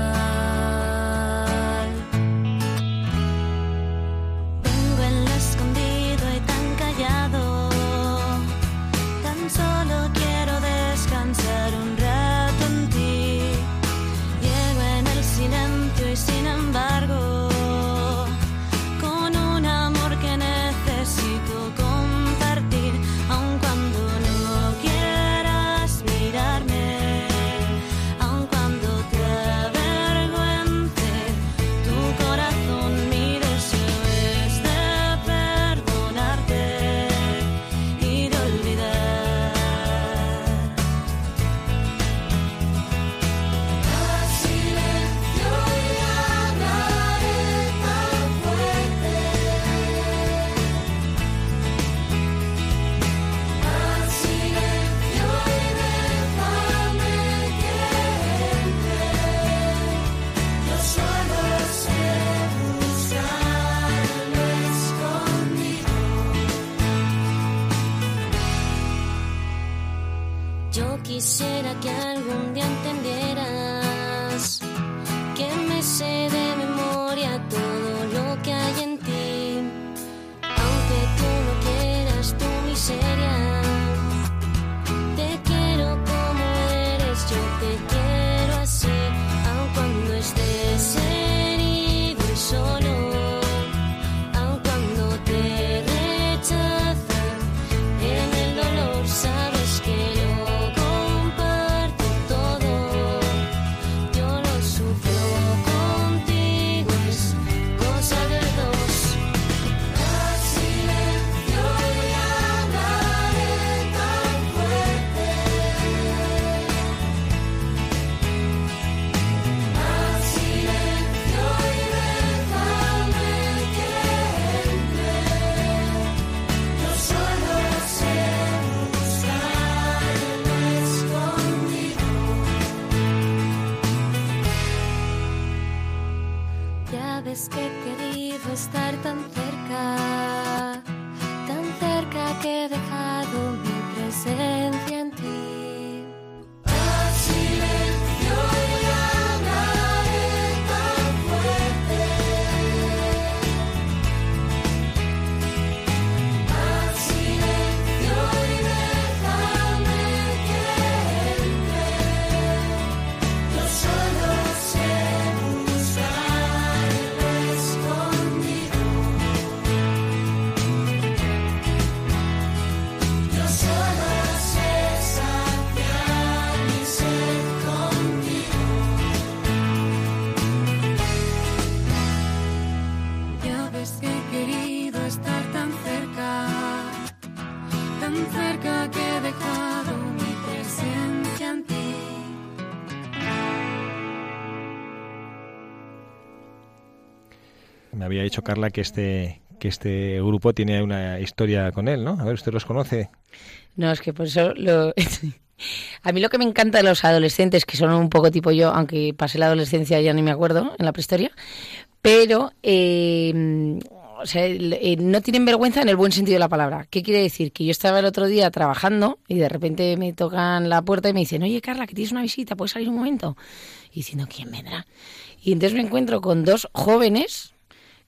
A: Había dicho Carla que este que este grupo tiene una historia con él, ¿no? A ver, ¿usted los conoce?
B: No, es que por eso lo... A mí lo que me encanta de los adolescentes, que son un poco tipo yo, aunque pasé la adolescencia ya ni me acuerdo en la prehistoria, pero sea, eh, no tienen vergüenza en el buen sentido de la palabra. ¿Qué quiere decir? Que yo estaba el otro día trabajando y de repente me tocan la puerta y me dicen, oye Carla, que tienes una visita, ¿puedes salir un momento? Y diciendo, ¿quién vendrá? Y entonces me encuentro con dos jóvenes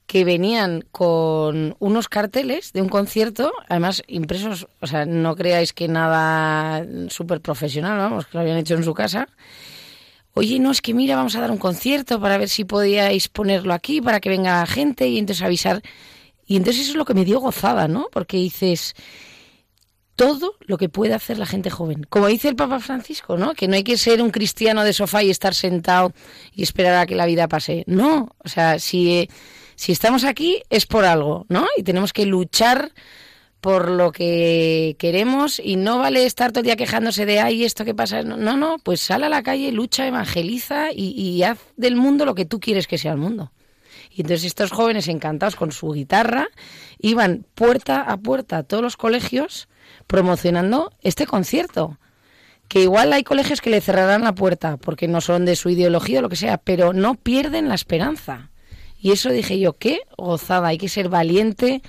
B: que venían con unos carteles de un concierto, además impresos, o sea, no creáis que nada súper profesional, vamos, que lo habían hecho en su casa. Oye, no, es que mira, vamos a dar un concierto para ver si podíais ponerlo aquí, para que venga gente y entonces avisar. Y entonces eso es lo que me dio gozada, ¿no? Porque dices todo lo que puede hacer la gente joven. Como dice el Papa Francisco, ¿no? Que no hay que ser un cristiano de sofá y estar sentado y esperar a que la vida pase. No, o sea, si si estamos aquí es por algo, ¿no? Y tenemos que luchar por lo que queremos y no vale estar todo el día quejándose de, ay, esto que pasa. No, no, pues sal a la calle, lucha, evangeliza y, y haz del mundo lo que tú quieres que sea el mundo. Y entonces estos jóvenes encantados con su guitarra iban puerta a puerta a todos los colegios promocionando este concierto. Que igual hay colegios que le cerrarán la puerta porque no son de su ideología o lo que sea, pero no pierden la esperanza. Y eso dije yo, qué gozada, hay que ser valiente,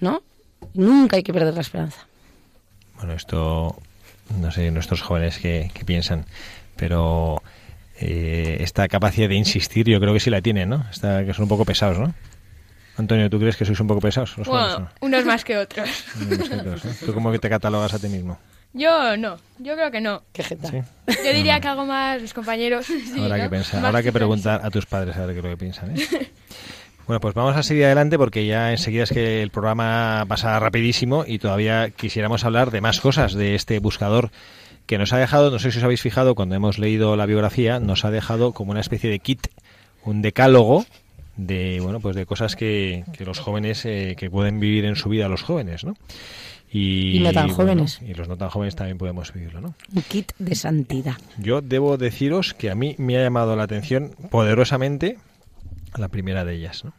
B: ¿no? Nunca hay que perder la esperanza.
A: Bueno, esto, no sé, nuestros jóvenes que, piensan, pero eh, esta capacidad de insistir yo creo que sí la tienen, ¿no? Esta, que son un poco pesados, ¿no? Antonio, ¿tú crees que sois un poco pesados? Los
F: bueno,
A: jóvenes,
F: unos más que otros.
A: ¿Tú cómo que te catalogas a ti mismo?
F: Yo no, yo creo que no.
B: Qué jeta.
A: ¿Sí?
F: Yo diría que algo más los compañeros. sí, ¿no?
A: que pensar, habrá que preguntar a tus padres a ver qué es lo que piensan. ¿eh? Bueno, pues vamos a seguir adelante porque ya enseguida es que el programa pasa rapidísimo y todavía quisiéramos hablar de más cosas de este buscador que nos ha dejado, no sé si os habéis fijado cuando hemos leído la biografía, nos ha dejado como una especie de kit, un decálogo de bueno pues de cosas que, que los jóvenes eh, que pueden vivir en su vida los jóvenes, ¿no? Y,
B: Y no tan
A: bueno,
B: jóvenes.
A: y los no tan jóvenes también podemos vivirlo, ¿no?
B: Un kit de santidad.
A: Yo debo deciros que a mí me ha llamado la atención poderosamente la primera de ellas. ¿no?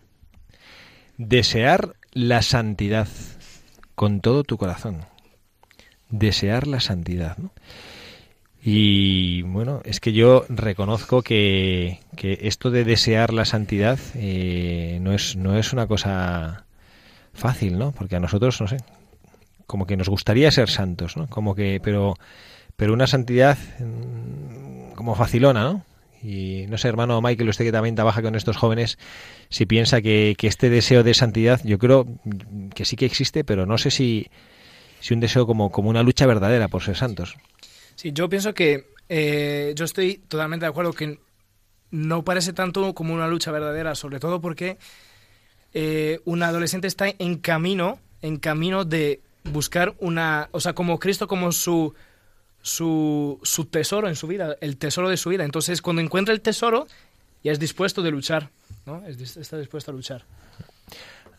A: Desear la santidad con todo tu corazón. Desear la santidad. ¿no? Y bueno, es que yo reconozco que, que esto de desear la santidad eh, no, es, no es una cosa fácil, ¿no? Porque a nosotros, no sé, como que nos gustaría ser santos, ¿no? Como que, pero, pero una santidad mm, como facilona, ¿no? Y no sé, hermano Michael, usted que también trabaja con estos jóvenes, si piensa que, que este deseo de santidad, yo creo que sí que existe, pero no sé si, si un deseo como, como una lucha verdadera por ser santos.
C: Sí, yo pienso que eh, yo estoy totalmente de acuerdo que no parece tanto como una lucha verdadera, sobre todo porque eh, un adolescente está en camino, en camino de buscar una, o sea, como Cristo como su, su, su tesoro en su vida, el tesoro de su vida. Entonces, cuando encuentra el tesoro, ya es dispuesto de luchar, ¿no? Es está dispuesto a luchar.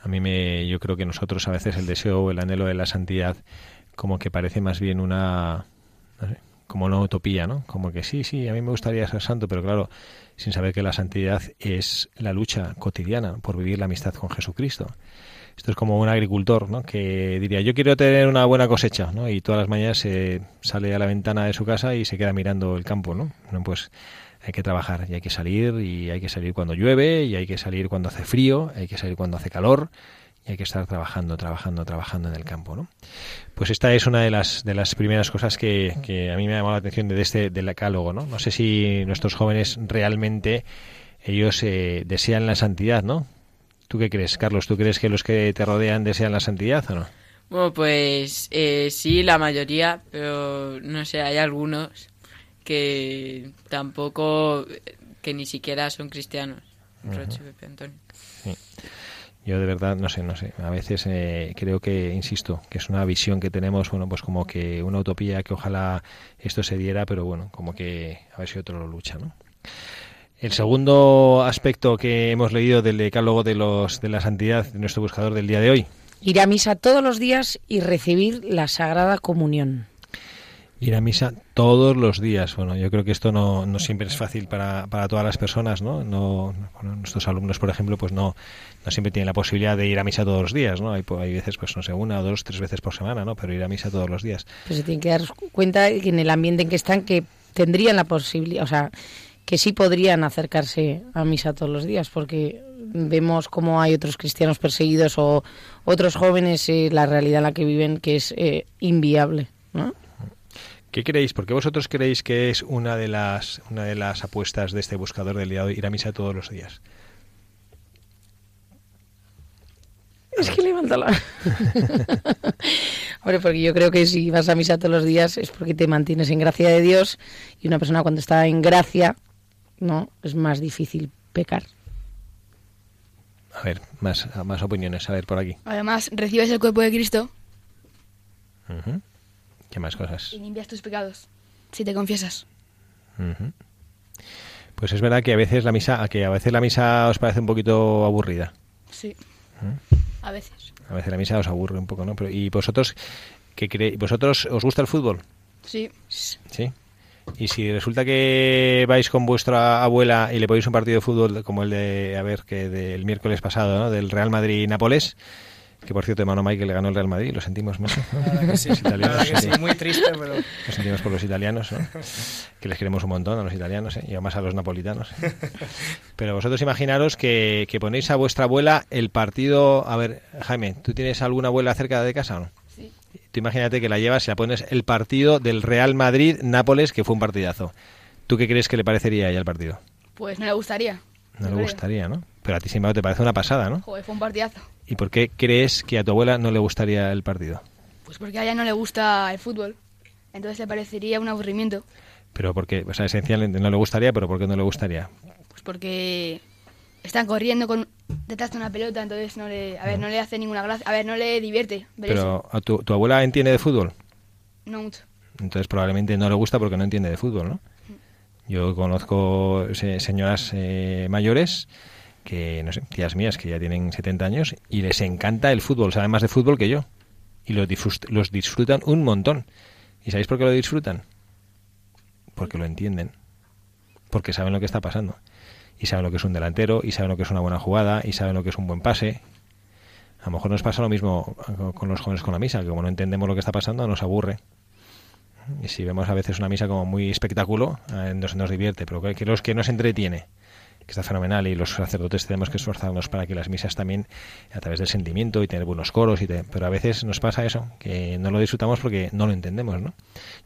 A: A mí me, yo creo que nosotros a veces el deseo o el anhelo de la santidad como que parece más bien una, no sé, como una utopía, ¿no? Como que sí, sí, a mí me gustaría ser santo, pero claro, sin saber que la santidad es la lucha cotidiana por vivir la amistad con Jesucristo. Esto es como un agricultor, ¿no? Que diría, yo quiero tener una buena cosecha, ¿no? Y todas las mañanas se sale a la ventana de su casa y se queda mirando el campo, ¿no? Bueno, pues hay que trabajar y hay que salir y hay que salir cuando llueve y hay que salir cuando hace frío, hay que salir cuando hace calor y hay que estar trabajando, trabajando, trabajando en el campo, ¿no? Pues esta es una de las de las primeras cosas que, que a mí me ha llamado la atención de este del decálogo, ¿no? No sé si nuestros jóvenes realmente ellos eh, desean la santidad, ¿no? ¿Tú qué crees, Carlos? ¿Tú crees que los que te rodean desean la santidad o no?
E: Bueno, pues eh, sí, la mayoría, pero no sé, hay algunos que tampoco, que ni siquiera son cristianos. Roche, Pepe, Antonio.
A: Yo de verdad no sé, no sé. A veces eh, creo que, insisto, que es una visión que tenemos, bueno, pues como que una utopía que ojalá esto se diera, pero bueno, como que a ver si otro lo lucha, ¿no? El segundo aspecto que hemos leído del decálogo de los de la santidad de nuestro buscador del día de hoy.
B: Ir a misa todos los días y recibir la Sagrada Comunión.
A: Ir a misa todos los días. Bueno, yo creo que esto no, no siempre es fácil para, para todas las personas, ¿no? no bueno, nuestros alumnos, por ejemplo, pues no, no siempre tienen la posibilidad de ir a misa todos los días, ¿no? Hay, hay veces, pues no sé, una o dos, tres veces por semana, ¿no? Pero ir a misa todos los días.
B: Pues se tienen que dar cuenta que en el ambiente en que están que tendrían la posibilidad, o sea, que sí podrían acercarse a misa todos los días, porque vemos cómo hay otros cristianos perseguidos o otros jóvenes, eh, la realidad en la que viven, que es eh, inviable, ¿no?
A: ¿Qué creéis? Porque vosotros creéis que es una de las una de las apuestas de este buscador del día de hoy, ir a misa todos los días.
B: Es que levanta la... Hombre, porque yo creo que si vas a misa todos los días es porque te mantienes en gracia de Dios y una persona cuando está en gracia, no, es más difícil pecar.
A: A ver, más, más opiniones, a ver por aquí.
D: Además, recibes el cuerpo de Cristo
A: Ujú. ¿Qué más cosas?
D: y limpias tus pecados si te confiesas.
A: Ujú. Pues es verdad que a veces la misa, a que a veces la misa os parece un poquito aburrida.
D: Sí. A veces.
A: A veces la misa os aburre un poco, ¿no? Pero, ¿Y vosotros qué creéis? ¿Vosotros os gusta el fútbol?
D: Sí.
A: Sí. Y si resulta que vais con vuestra abuela y le ponéis un partido de fútbol como el de, a ver, que del miércoles pasado, ¿no? Del Real Madrid-Nápoles, que por cierto, hermano Michael le ganó el Real Madrid, lo sentimos mucho.
C: verdad que sí,
A: Los
C: la
A: italianos,
C: verdad que sí, muy triste, pero
A: Lo sentimos por los italianos, ¿no? que les queremos un montón a los italianos ¿eh? y además a los napolitanos. Pero vosotros imaginaros que, que ponéis a vuestra abuela el partido... A ver, Jaime, ¿tú tienes alguna abuela cerca de casa o no? Tú imagínate que la llevas y la pones el partido del Real Madrid-Nápoles, que fue un partidazo. ¿Tú qué crees que le parecería a ella el partido?
D: Pues no le gustaría.
A: No le
D: creo.
A: gustaría, ¿no? Pero a ti, sin embargo, te parece una pasada, ¿no?
D: Joder, fue un partidazo.
A: ¿Y por qué crees que a tu abuela no le gustaría el partido?
D: Pues porque a ella no le gusta el fútbol. Entonces le parecería un aburrimiento.
A: Pero porque, o sea, esencialmente no le gustaría, pero ¿por qué no le gustaría?
D: Pues porque están corriendo con detrás de una pelota, entonces no le, a ver, no le hace ninguna gracia. A ver, no le divierte ver
A: Pero ¿a tu, tu abuela entiende de fútbol?
D: No mucho.
A: Entonces probablemente no le gusta porque no entiende de fútbol, ¿no? Yo conozco se- señoras eh, mayores que, no sé, tías mías que ya tienen 70 años y les encanta el fútbol, saben más de fútbol que yo. Y los, los disfrutan un montón. ¿Y sabéis por qué lo disfrutan? Porque lo entienden. Porque saben lo que está pasando. Y saben lo que es un delantero, y saben lo que es una buena jugada, y saben lo que es un buen pase. A lo mejor nos pasa lo mismo con los jóvenes con la misa, que como no entendemos lo que está pasando, nos aburre. Y si vemos a veces una misa como muy espectáculo, nos, nos divierte, pero que, que los que nos entretiene, que está fenomenal, y los sacerdotes tenemos que esforzarnos para que las misas también, a través del sentimiento y tener buenos coros, y te- pero a veces nos pasa eso, que no lo disfrutamos porque no lo entendemos, ¿no?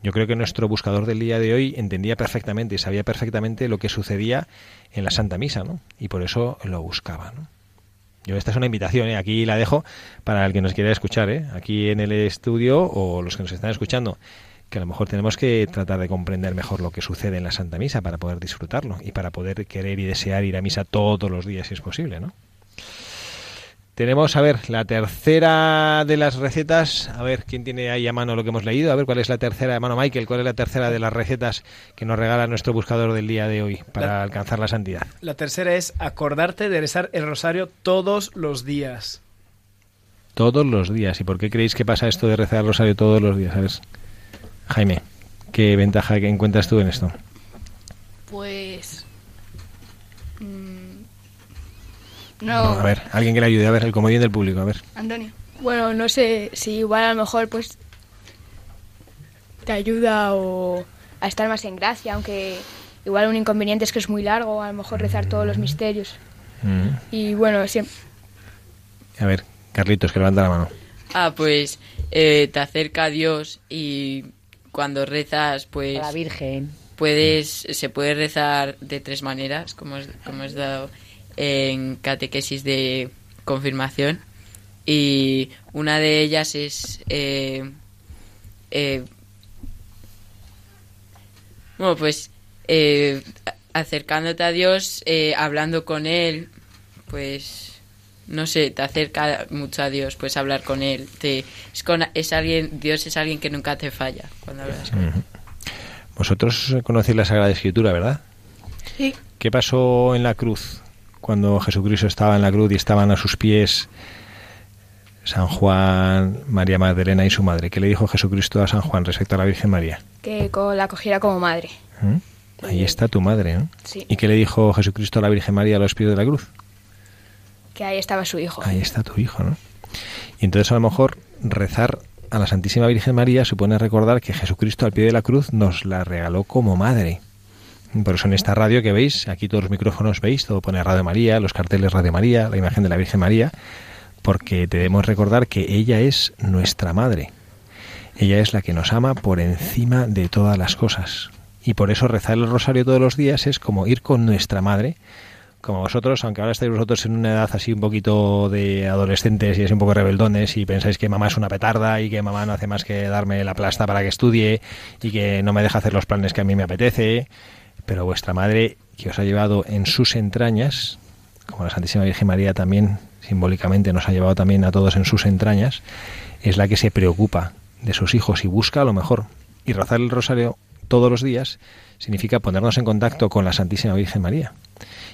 A: Yo creo que nuestro buscador del día de hoy entendía perfectamente y sabía perfectamente lo que sucedía en la Santa Misa, ¿no? Y por eso lo buscaba, ¿no? Yo esta es una invitación, ¿eh? aquí la dejo para el que nos quiera escuchar, ¿eh? aquí en el estudio o los que nos están escuchando, que a lo mejor tenemos que tratar de comprender mejor lo que sucede en la Santa Misa para poder disfrutarlo y para poder querer y desear ir a misa todos los días si es posible, ¿no? Tenemos, a ver, la tercera de las recetas. A ver, ¿quién tiene ahí a mano lo que hemos leído? A ver, ¿cuál es la tercera de mano, Michael? ¿Cuál es la tercera de las recetas que nos regala nuestro buscador del día de hoy para
C: La-
A: alcanzar la santidad?
C: la tercera es acordarte de rezar el rosario todos los días.
A: Todos los días. ¿Y por qué creéis que pasa esto de rezar el rosario todos los días? A ver, Jaime, ¿qué ventaja que encuentras tú en esto?
D: Pues. mm,
A: No,
D: no,
A: a ver, alguien que le ayude, a ver, el comodín del público, a ver.
D: Antonio.
F: Bueno, no sé si igual a lo mejor pues te ayuda o a estar más en gracia, aunque igual un inconveniente es que es muy largo, a lo mejor rezar todos los misterios.
A: Mm.
F: Y bueno, siempre,
A: A ver, Carlitos, que levanta la mano.
E: Ah, pues eh, te acerca a Dios y cuando rezas, pues
B: A la Virgen.
E: puedes se puede rezar de tres maneras, como he dado en catequesis de confirmación. Y una de ellas es eh, eh, bueno, pues eh, acercándote a Dios, eh, hablando con Él, pues no sé, te acerca mucho a Dios, pues hablar con Él. Te, es, con, es alguien, Dios es alguien que nunca te falla cuando hablas con Él.
A: Vosotros conocéis la Sagrada Escritura, ¿verdad?
D: Sí.
A: ¿Qué pasó en la cruz cuando Jesucristo estaba en la cruz y estaban a sus pies San Juan, María Magdalena y su madre? ¿Qué le dijo Jesucristo a San Juan respecto a la Virgen María?
F: que co- la cogiera como madre.
A: ¿Mm? Ahí está tu madre, ¿no?
F: Sí.
A: ¿Y qué le dijo Jesucristo a la Virgen María a los pies de la cruz?
F: Que ahí estaba su hijo.
A: Ahí está tu hijo, ¿no? Y entonces a lo mejor rezar a la Santísima Virgen María supone recordar que Jesucristo al pie de la cruz nos la regaló como madre. Por eso en esta radio que veis, aquí todos los micrófonos veis, todo pone Radio María, los carteles Radio María, la imagen de la Virgen María, porque debemos recordar que ella es nuestra madre. Ella es la que nos ama por encima de todas las cosas. Y por eso rezar el rosario todos los días es como ir con nuestra madre, como vosotros, aunque ahora estáis vosotros en una edad así un poquito de adolescentes y así un poco rebeldones y pensáis que mamá es una petarda y que mamá no hace más que darme la plasta para que estudie y que no me deja hacer los planes que a mí me apetece, pero vuestra madre que os ha llevado en sus entrañas, como la Santísima Virgen María también simbólicamente nos ha llevado también a todos en sus entrañas, es la que se preocupa de sus hijos y busca lo mejor. Y rezar el rosario todos los días significa ponernos en contacto con la Santísima Virgen María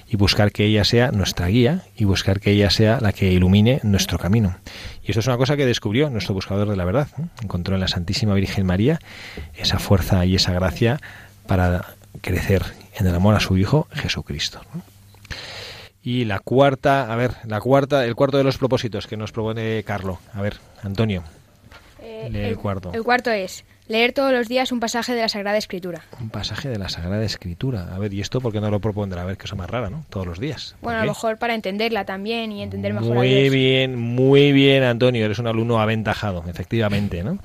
A: y buscar que ella sea nuestra guía y buscar que ella sea la que ilumine nuestro camino. Y esto es una cosa que descubrió nuestro buscador de la verdad. Encontró en la Santísima Virgen María esa fuerza y esa gracia para crecer en el amor a su Hijo Jesucristo. ¿no? Y la cuarta, a ver, la cuarta, el cuarto de los propósitos que nos propone Carlo. A ver, Antonio,
F: Eh,
A: el cuarto.
F: El cuarto es leer todos los días un pasaje de la Sagrada Escritura.
A: Un pasaje de la Sagrada Escritura. A ver, ¿y esto por qué no lo propondrá? A ver, que eso más rara, ¿no? Todos los días. ¿Por
F: Bueno, a lo mejor para entenderla también y entender mejor a
A: Muy
F: Dios.
A: bien, muy bien, Antonio. Eres un alumno aventajado, efectivamente, ¿no?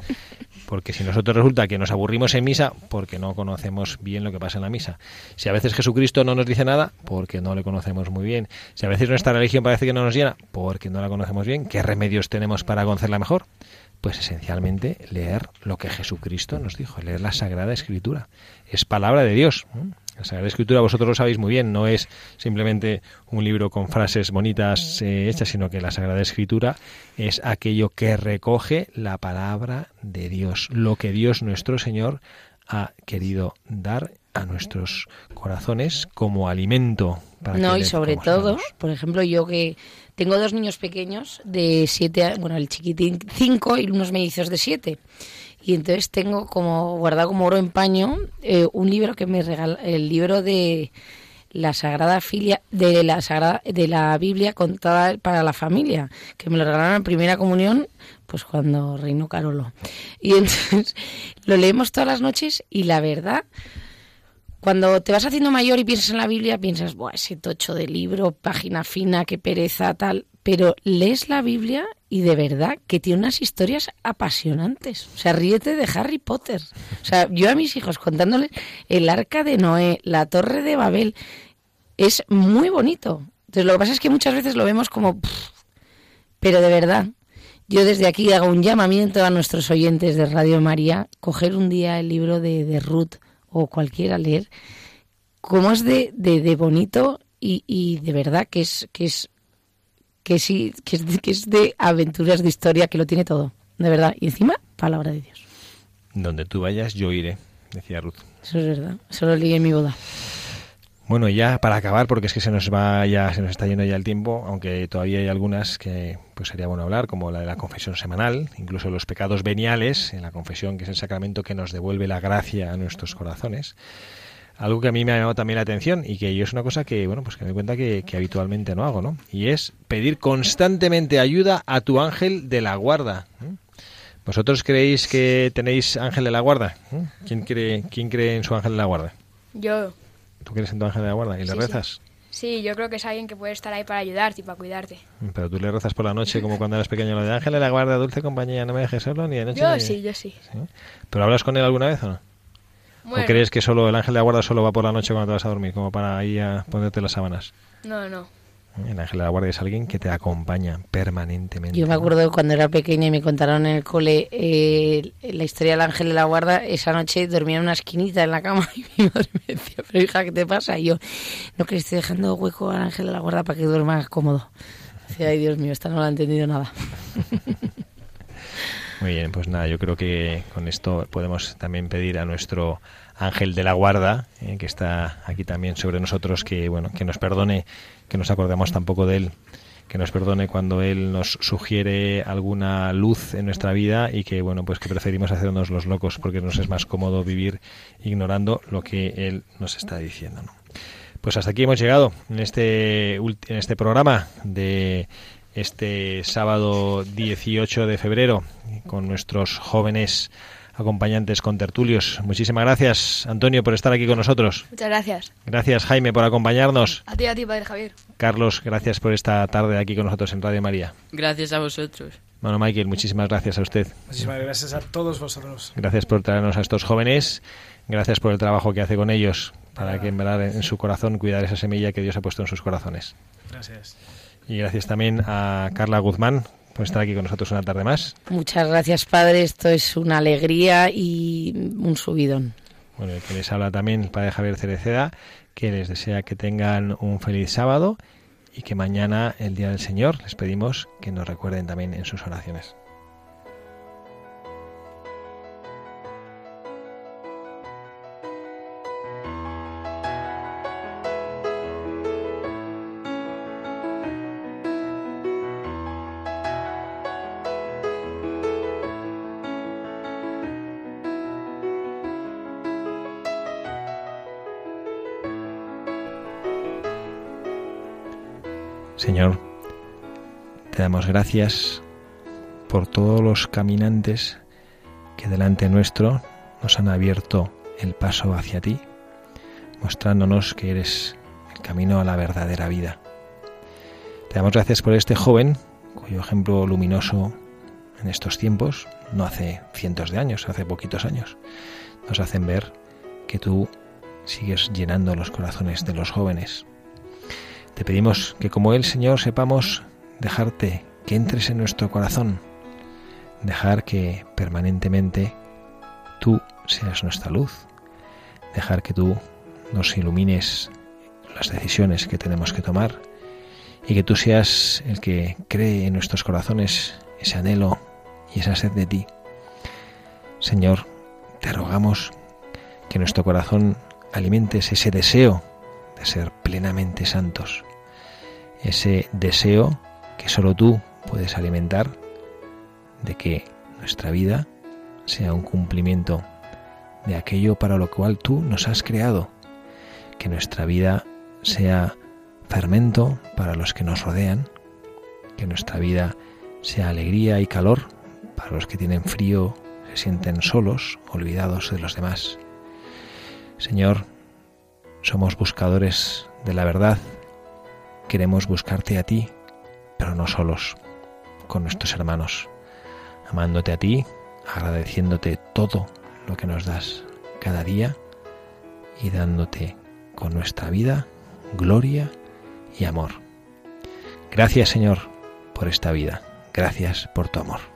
A: Porque si nosotros resulta que nos aburrimos en misa, porque no conocemos bien lo que pasa en la misa. Si a veces Jesucristo no nos dice nada, porque no le conocemos muy bien. Si a veces nuestra religión parece que no nos llena, porque no la conocemos bien. ¿Qué remedios tenemos para conocerla mejor? Pues esencialmente leer lo que Jesucristo nos dijo, leer la Sagrada Escritura. Es palabra de Dios. La Sagrada Escritura, vosotros lo sabéis muy bien, no es simplemente un libro con frases bonitas eh, hechas, sino que la Sagrada Escritura es aquello que recoge la palabra de Dios, lo que Dios nuestro Señor ha querido dar a nuestros corazones como alimento. Para
B: No,
A: que
B: y sobre todo, por ejemplo, yo que tengo dos niños pequeños de siete, bueno, el chiquitín cinco y unos mellizos de siete. Y entonces tengo como guardado como oro en paño eh, un libro que me regala, el libro de la Sagrada Filia, de la Sagrada, de la Biblia contada para la familia, que me lo regalaron en primera comunión, pues cuando reinó Carolo. Y entonces lo leemos todas las noches y la verdad, cuando te vas haciendo mayor y piensas en la Biblia, piensas, Buah, ese tocho de libro, página fina, qué pereza, tal. Pero lees la Biblia y de verdad que tiene unas historias apasionantes. O sea, ríete de Harry Potter. O sea, yo a mis hijos contándoles el arca de Noé, la torre de Babel, es muy bonito. Entonces, lo que pasa es que muchas veces lo vemos como... pff, pero de verdad, yo desde aquí hago un llamamiento a nuestros oyentes de Radio María, coger un día el libro de, de Ruth o cualquiera leer, cómo es de, de, de bonito y, y de verdad que es, que es que sí, que es, de, que es de aventuras de historia, que lo tiene todo, de verdad. Y encima, palabra de Dios.
A: Donde tú vayas, yo iré, decía Ruth.
B: Eso es verdad. Eso lo leí en mi boda.
A: Bueno, ya para acabar, porque es que se nos va ya, se nos está yendo ya el tiempo, aunque todavía hay algunas que pues sería bueno hablar, como la de la confesión semanal, incluso los pecados veniales, en la confesión, que es el sacramento que nos devuelve la gracia a nuestros corazones. Algo que a mí me ha llamado también la atención y que yo es una cosa que, bueno, pues que me doy cuenta que, que habitualmente no hago, ¿no? Y es pedir constantemente ayuda a tu ángel de la guarda. ¿eh? ¿Vosotros creéis que tenéis ángel de la guarda? ¿Eh? ¿Quién cree, ¿Quién cree en su ángel de la guarda?
F: Yo,
A: ¿Tú crees en tu ángel de la guarda y le
F: Sí, sí.
A: rezas?
F: sí, yo creo que es alguien que puede estar ahí para ayudarte y para cuidarte.
A: Pero tú le rezas por la noche como cuando eras pequeño lo de ángel de la guarda, dulce compañía, no me dejes solo ni de noche.
F: Yo
A: ni-
F: sí, yo sí.
A: ¿Sí? ¿Pero hablas con él alguna vez o no?
F: Bueno,
A: ¿O crees que solo el ángel de la guarda solo va por la noche cuando te vas a dormir, como para ir a ponerte las sábanas?
F: no, no.
A: El ángel de la guarda es alguien que te acompaña permanentemente.
B: Yo me acuerdo cuando era pequeña y me contaron en el cole eh, la historia del ángel de la guarda. Esa noche dormía en una esquinita en la cama y mi madre me decía, pero hija, ¿qué te pasa? Y yo, no, que le estoy dejando hueco al ángel de la guarda para que duerma cómodo. Decía, ay Dios mío, esta no la ha entendido nada.
A: Muy bien, pues nada, yo creo que con esto podemos también pedir a nuestro ángel de la guarda, eh, que está aquí también sobre nosotros, que bueno, que nos perdone, que nos acordemos tampoco de él que nos perdone cuando Él nos sugiere alguna luz en nuestra vida y que, bueno, pues que preferimos hacernos los locos porque nos es más cómodo vivir ignorando lo que Él nos está diciendo. Pues hasta aquí hemos llegado en este, en este programa de este sábado 18 de febrero con nuestros jóvenes acompañantes con tertulios. Muchísimas gracias, Antonio, por estar aquí con nosotros.
D: Muchas gracias.
A: Gracias, Jaime, por acompañarnos.
D: A ti, a ti, Padre Javier.
A: Carlos, gracias por esta tarde aquí con nosotros en Radio María.
E: Gracias a vosotros.
A: Bueno, Michael, muchísimas gracias a usted.
C: Muchísimas gracias a todos vosotros.
A: Gracias por traernos a estos jóvenes. Gracias por el trabajo que hace con ellos para que en verdad en su corazón cuidar esa semilla que Dios ha puesto en sus corazones.
C: Gracias.
A: Y gracias también a Carla Guzmán, por estar aquí con nosotros una tarde más.
B: Muchas gracias, Padre. Esto es una alegría y un subidón.
A: Bueno, el que les habla también el Padre Javier Cereceda, que les desea que tengan un feliz sábado y que mañana, el Día del Señor, les pedimos que nos recuerden también en sus oraciones. Señor, te damos gracias por todos los caminantes que delante nuestro nos han abierto el paso hacia ti, mostrándonos que eres el camino a la verdadera vida. Te damos gracias por este joven, cuyo ejemplo luminoso en estos tiempos, no hace cientos de años, hace poquitos años, nos hacen ver que tú sigues llenando los corazones de los jóvenes te pedimos que como el Señor sepamos dejarte que entres en nuestro corazón, dejar que permanentemente tú seas nuestra luz, dejar que tú nos ilumines las decisiones que tenemos que tomar y que tú seas el que cree en nuestros corazones ese anhelo y esa sed de ti. Señor, te rogamos que nuestro corazón alimentes ese deseo de ser plenamente santos, ese deseo que solo tú puedes alimentar de que nuestra vida sea un cumplimiento de aquello para lo cual tú nos has creado, que nuestra vida sea fermento para los que nos rodean, que nuestra vida sea alegría y calor para los que tienen frío, se sienten solos, olvidados de los demás. Señor, somos buscadores de la verdad Queremos buscarte a ti, pero no solos, con nuestros hermanos, amándote a ti, agradeciéndote todo lo que nos das cada día y dándote con nuestra vida gloria y amor. Gracias Señor por esta vida, gracias por tu amor.